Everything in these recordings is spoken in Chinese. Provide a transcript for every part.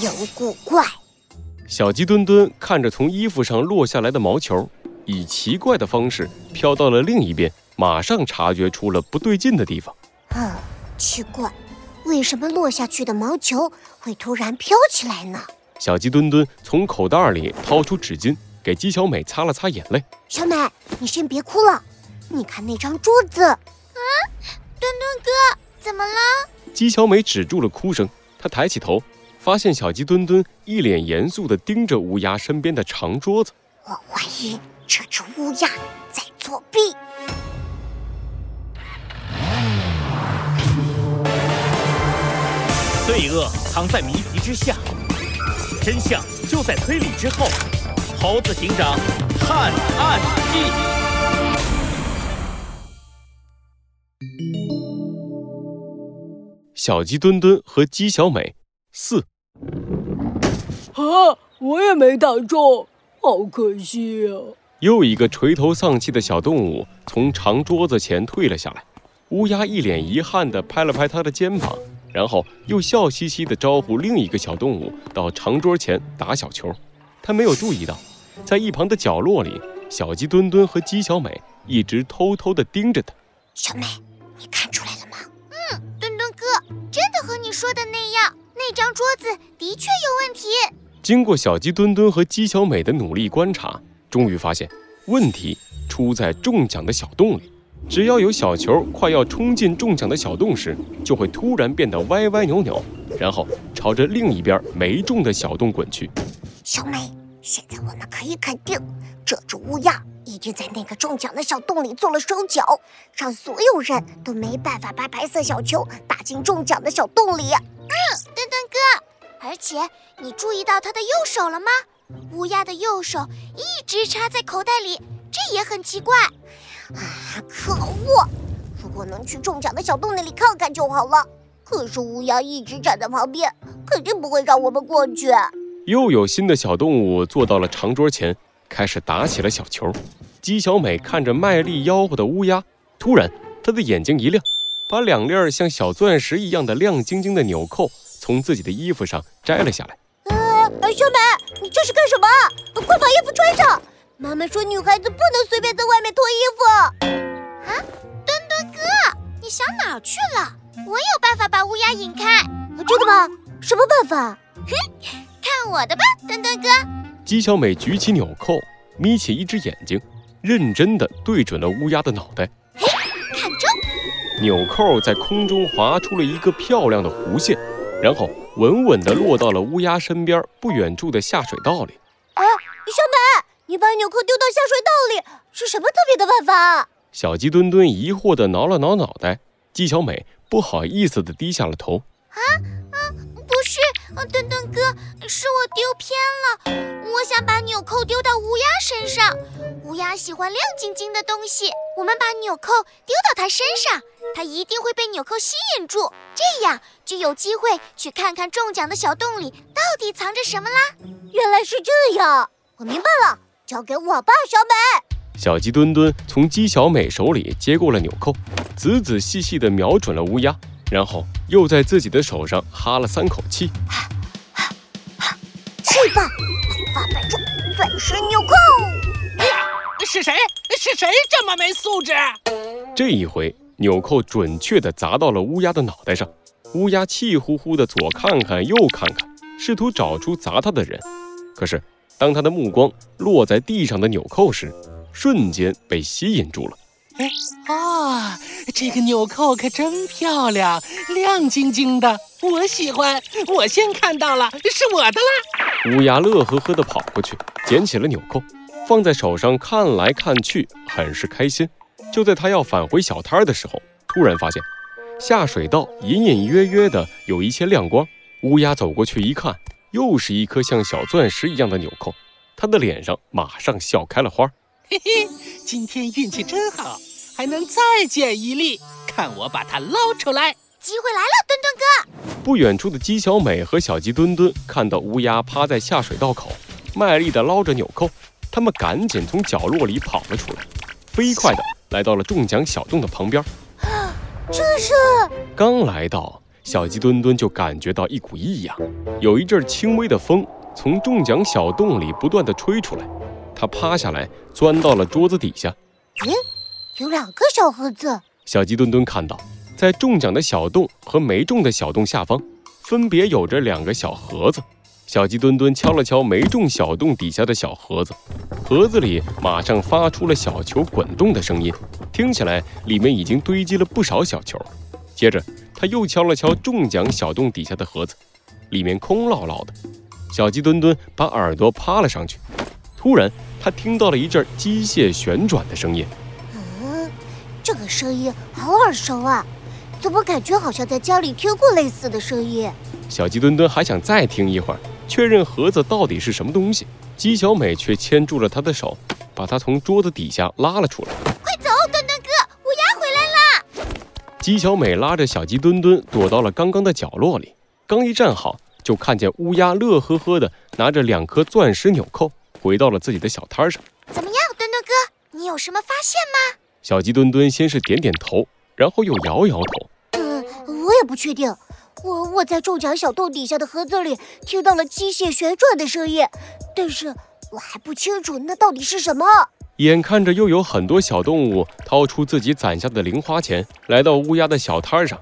赢古怪。小鸡墩墩看着从衣服上落下来的毛球，以奇怪的方式飘到了另一边，马上察觉出了不对劲的地方。嗯，奇怪，为什么落下去的毛球会突然飘起来呢？小鸡墩墩从口袋里掏出纸巾，给鸡小美擦了擦眼泪。小美，你先别哭了，你看那张桌子。嗯，墩墩哥，怎么了？鸡小美止住了哭声，她抬起头，发现小鸡墩墩一脸严肃地盯着乌鸦身边的长桌子。我怀疑这只乌鸦在作弊。罪恶藏在谜题之下，真相就在推理之后。猴子警长探案记。小鸡墩墩和鸡小美四。啊，我也没打中，好可惜啊！又一个垂头丧气的小动物从长桌子前退了下来。乌鸦一脸遗憾地拍了拍他的肩膀。然后又笑嘻嘻地招呼另一个小动物到长桌前打小球。他没有注意到，在一旁的角落里，小鸡墩墩和鸡小美一直偷偷地盯着他。小美，你看出来了吗？嗯，墩墩哥，真的和你说的那样，那张桌子的确有问题。经过小鸡墩墩和鸡小美的努力观察，终于发现问题出在中奖的小洞里。只要有小球快要冲进中奖的小洞时，就会突然变得歪歪扭扭，然后朝着另一边没中的小洞滚去。小美，现在我们可以肯定，这只乌鸦已经在那个中奖的小洞里做了手脚，让所有人都没办法把白色小球打进中奖的小洞里。嗯，墩墩哥，而且你注意到他的右手了吗？乌鸦的右手一直插在口袋里，这也很奇怪。啊！可恶！如果能去中奖的小洞那里看看就好了。可是乌鸦一直站在旁边，肯定不会让我们过去。又有新的小动物坐到了长桌前，开始打起了小球。鸡小美看着卖力吆喝的乌鸦，突然她的眼睛一亮，把两粒像小钻石一样的亮晶晶的纽扣从自己的衣服上摘了下来。呃，小美，你这是干什么？快把衣服穿上！妈妈说，女孩子不能随便在外面脱衣服。啊，墩墩哥，你想哪儿去了？我有办法把乌鸦引开。真的吗？什么办法？哼，看我的吧，墩墩哥。姬小美举起纽扣，眯起一只眼睛，认真的对准了乌鸦的脑袋。嘿，看中！纽扣在空中划出了一个漂亮的弧线，然后稳稳地落到了乌鸦身边不远处的下水道里。啊，小美！你把纽扣丢到下水道里是什么特别的办法？小鸡墩墩疑惑地挠了挠脑袋，鸡小美不好意思地低下了头。啊是，墩墩哥，是我丢偏了。我想把纽扣丢到乌鸦身上，乌鸦喜欢亮晶晶的东西。我们把纽扣丢到它身上，它一定会被纽扣吸引住，这样就有机会去看看中奖的小洞里到底藏着什么啦。原来是这样，我明白了。交给我吧，小美。小鸡墩墩从鸡小美手里接过了纽扣，仔仔细细地瞄准了乌鸦，然后又在自己的手上哈了三口气。去吧，百发百中，钻石纽扣！哎呀，是谁？是谁这么没素质？这一回，纽扣准确地砸到了乌鸦的脑袋上。乌鸦气呼呼地左看看右看看，试图找出砸它的人，可是。当他的目光落在地上的纽扣时，瞬间被吸引住了。哎啊，这个纽扣可真漂亮，亮晶晶的，我喜欢。我先看到了，是我的啦！乌鸦乐呵呵地跑过去，捡起了纽扣，放在手上看来看去，很是开心。就在他要返回小摊的时候，突然发现下水道隐隐约约的有一些亮光。乌鸦走过去一看。又是一颗像小钻石一样的纽扣，他的脸上马上笑开了花。嘿嘿，今天运气真好，还能再捡一粒，看我把它捞出来！机会来了，墩墩哥！不远处的鸡小美和小鸡墩墩看到乌鸦趴在下水道口，卖力地捞着纽扣，他们赶紧从角落里跑了出来，飞快地来到了中奖小洞的旁边。这是刚来到。小鸡墩墩就感觉到一股异样，有一阵轻微的风从中奖小洞里不断地吹出来。他趴下来，钻到了桌子底下。咦，有两个小盒子。小鸡墩墩看到，在中奖的小洞和没中的小洞下方，分别有着两个小盒子。小鸡墩墩敲了敲没中小洞底下的小盒子，盒子里马上发出了小球滚动的声音，听起来里面已经堆积了不少小球。接着，他又敲了敲中奖小洞底下的盒子，里面空落落的。小鸡墩墩把耳朵趴了上去，突然，他听到了一阵机械旋转的声音。嗯，这个声音好耳熟啊，怎么感觉好像在家里听过类似的声音？小鸡墩墩还想再听一会儿，确认盒子到底是什么东西。鸡小美却牵住了他的手，把他从桌子底下拉了出来。快走，墩墩哥，乌鸦回来啦！鸡小美拉着小鸡墩墩躲到了刚刚的角落里，刚一站好，就看见乌鸦乐呵呵的拿着两颗钻石纽扣回到了自己的小摊上。怎么样，墩墩哥，你有什么发现吗？小鸡墩墩先是点点头，然后又摇摇头。嗯，我也不确定。我我在中奖小洞底下的盒子里听到了机械旋转的声音，但是我还不清楚那到底是什么。眼看着又有很多小动物掏出自己攒下的零花钱，来到乌鸦的小摊上，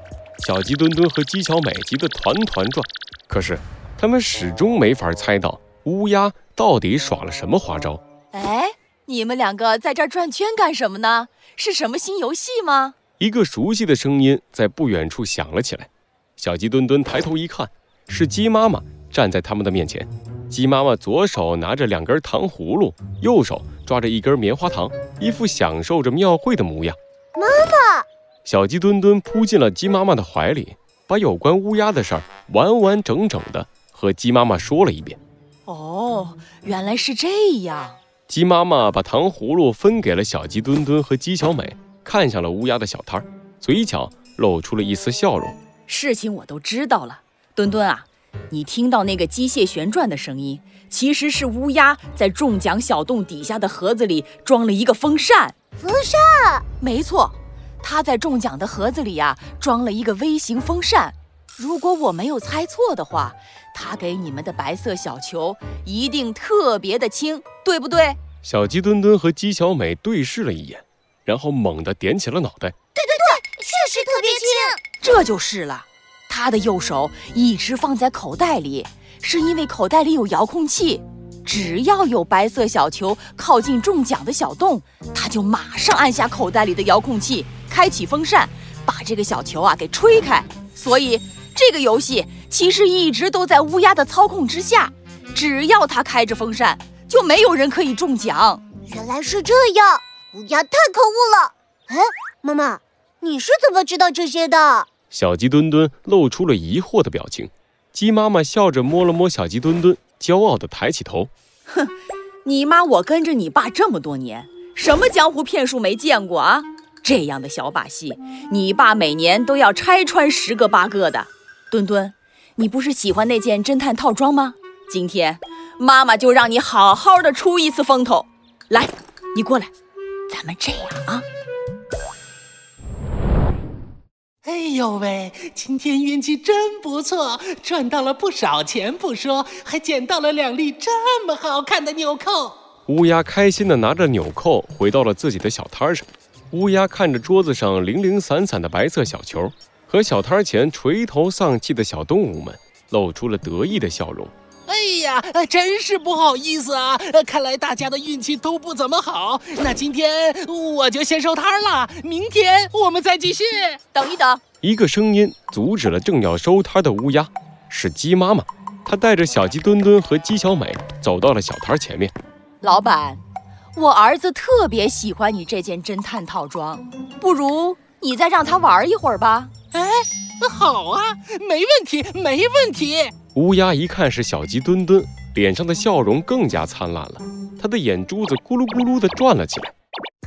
小鸡墩墩和鸡小美急得团团转。可是他们始终没法猜到乌鸦到底耍了什么花招。哎，你们两个在这儿转圈干什么呢？是什么新游戏吗？一个熟悉的声音在不远处响了起来。小鸡墩墩抬头一看，是鸡妈妈站在他们的面前。鸡妈妈左手拿着两根糖葫芦，右手抓着一根棉花糖，一副享受着庙会的模样。妈妈，小鸡墩墩扑进了鸡妈妈的怀里，把有关乌鸦的事儿完完整整的和鸡妈妈说了一遍。哦，原来是这样。鸡妈妈把糖葫芦分给了小鸡墩墩和鸡小美，看向了乌鸦的小摊儿，嘴角露出了一丝笑容。事情我都知道了，墩墩啊，你听到那个机械旋转的声音，其实是乌鸦在中奖小洞底下的盒子里装了一个风扇。风扇？没错，它在中奖的盒子里呀装了一个微型风扇。如果我没有猜错的话，他给你们的白色小球一定特别的轻，对不对？小鸡墩墩和鸡小美对视了一眼，然后猛地点起了脑袋。对对对，确实特别轻。这就是了，他的右手一直放在口袋里，是因为口袋里有遥控器。只要有白色小球靠近中奖的小洞，他就马上按下口袋里的遥控器，开启风扇，把这个小球啊给吹开。所以这个游戏其实一直都在乌鸦的操控之下。只要它开着风扇，就没有人可以中奖。原来是这样，乌鸦太可恶了。哎，妈妈，你是怎么知道这些的？小鸡墩墩露出了疑惑的表情，鸡妈妈笑着摸了摸小鸡墩墩，骄傲地抬起头：“哼，你妈我跟着你爸这么多年，什么江湖骗术没见过啊？这样的小把戏，你爸每年都要拆穿十个八个的。墩墩，你不是喜欢那件侦探套装吗？今天妈妈就让你好好的出一次风头。来，你过来，咱们这样啊。”哎呦喂，今天运气真不错，赚到了不少钱不说，还捡到了两粒这么好看的纽扣。乌鸦开心的拿着纽扣回到了自己的小摊上。乌鸦看着桌子上零零散散的白色小球，和小摊前垂头丧气的小动物们，露出了得意的笑容。哎呀，真是不好意思啊！看来大家的运气都不怎么好。那今天我就先收摊了，明天我们再继续。等一等，一个声音阻止了正要收摊的乌鸦，是鸡妈妈。她带着小鸡墩墩和鸡小美走到了小摊前面。老板，我儿子特别喜欢你这件侦探套装，不如你再让他玩一会儿吧。哎，好啊，没问题，没问题。乌鸦一看是小鸡墩墩，脸上的笑容更加灿烂了，他的眼珠子咕噜咕噜地转了起来。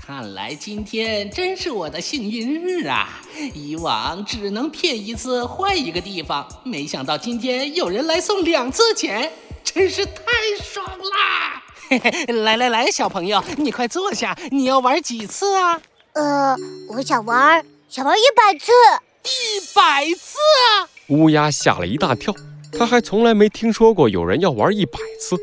看来今天真是我的幸运日啊！以往只能骗一次换一个地方，没想到今天有人来送两次钱，真是太爽啦！嘿嘿，来来来，小朋友，你快坐下，你要玩几次啊？呃，我想玩，想玩一百次。一百次！乌鸦吓了一大跳，他还从来没听说过有人要玩一百次。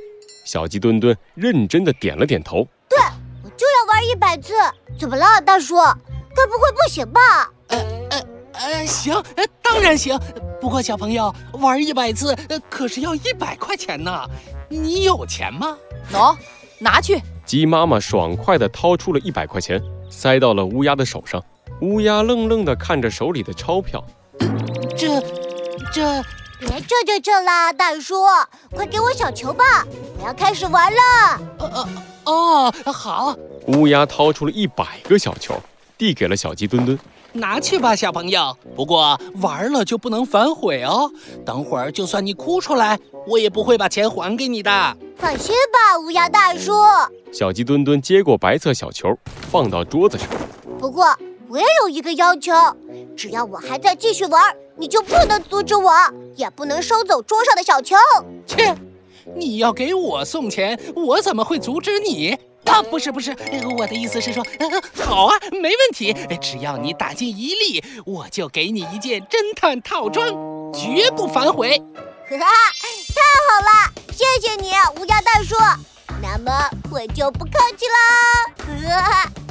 小鸡墩墩认真的点了点头，对，我就要玩一百次。怎么了，大叔？该不会不行吧？呃呃呃，行，呃，当然行。不过小朋友玩一百次，呃，可是要一百块钱呢。你有钱吗？喏，拿去。鸡妈妈爽快地掏出了一百块钱，塞到了乌鸦的手上。乌鸦愣愣地看着手里的钞票，这，这，别这这这啦，大叔，快给我小球吧，我要开始玩了。呃呃哦，好。乌鸦掏出了一百个小球，递给了小鸡墩墩，拿去吧，小朋友。不过玩了就不能反悔哦。等会儿就算你哭出来，我也不会把钱还给你的。放心吧，乌鸦大叔。小鸡墩墩接过白色小球，放到桌子上。不过。我也有一个要求，只要我还在继续玩，你就不能阻止我，也不能收走桌上的小球。切！你要给我送钱，我怎么会阻止你？啊，不是不是，我的意思是说，好啊，没问题，只要你打进一粒，我就给你一件侦探套装，绝不反悔。哈哈，太太好了，谢谢你，乌鸦大叔。那么我就不客气了。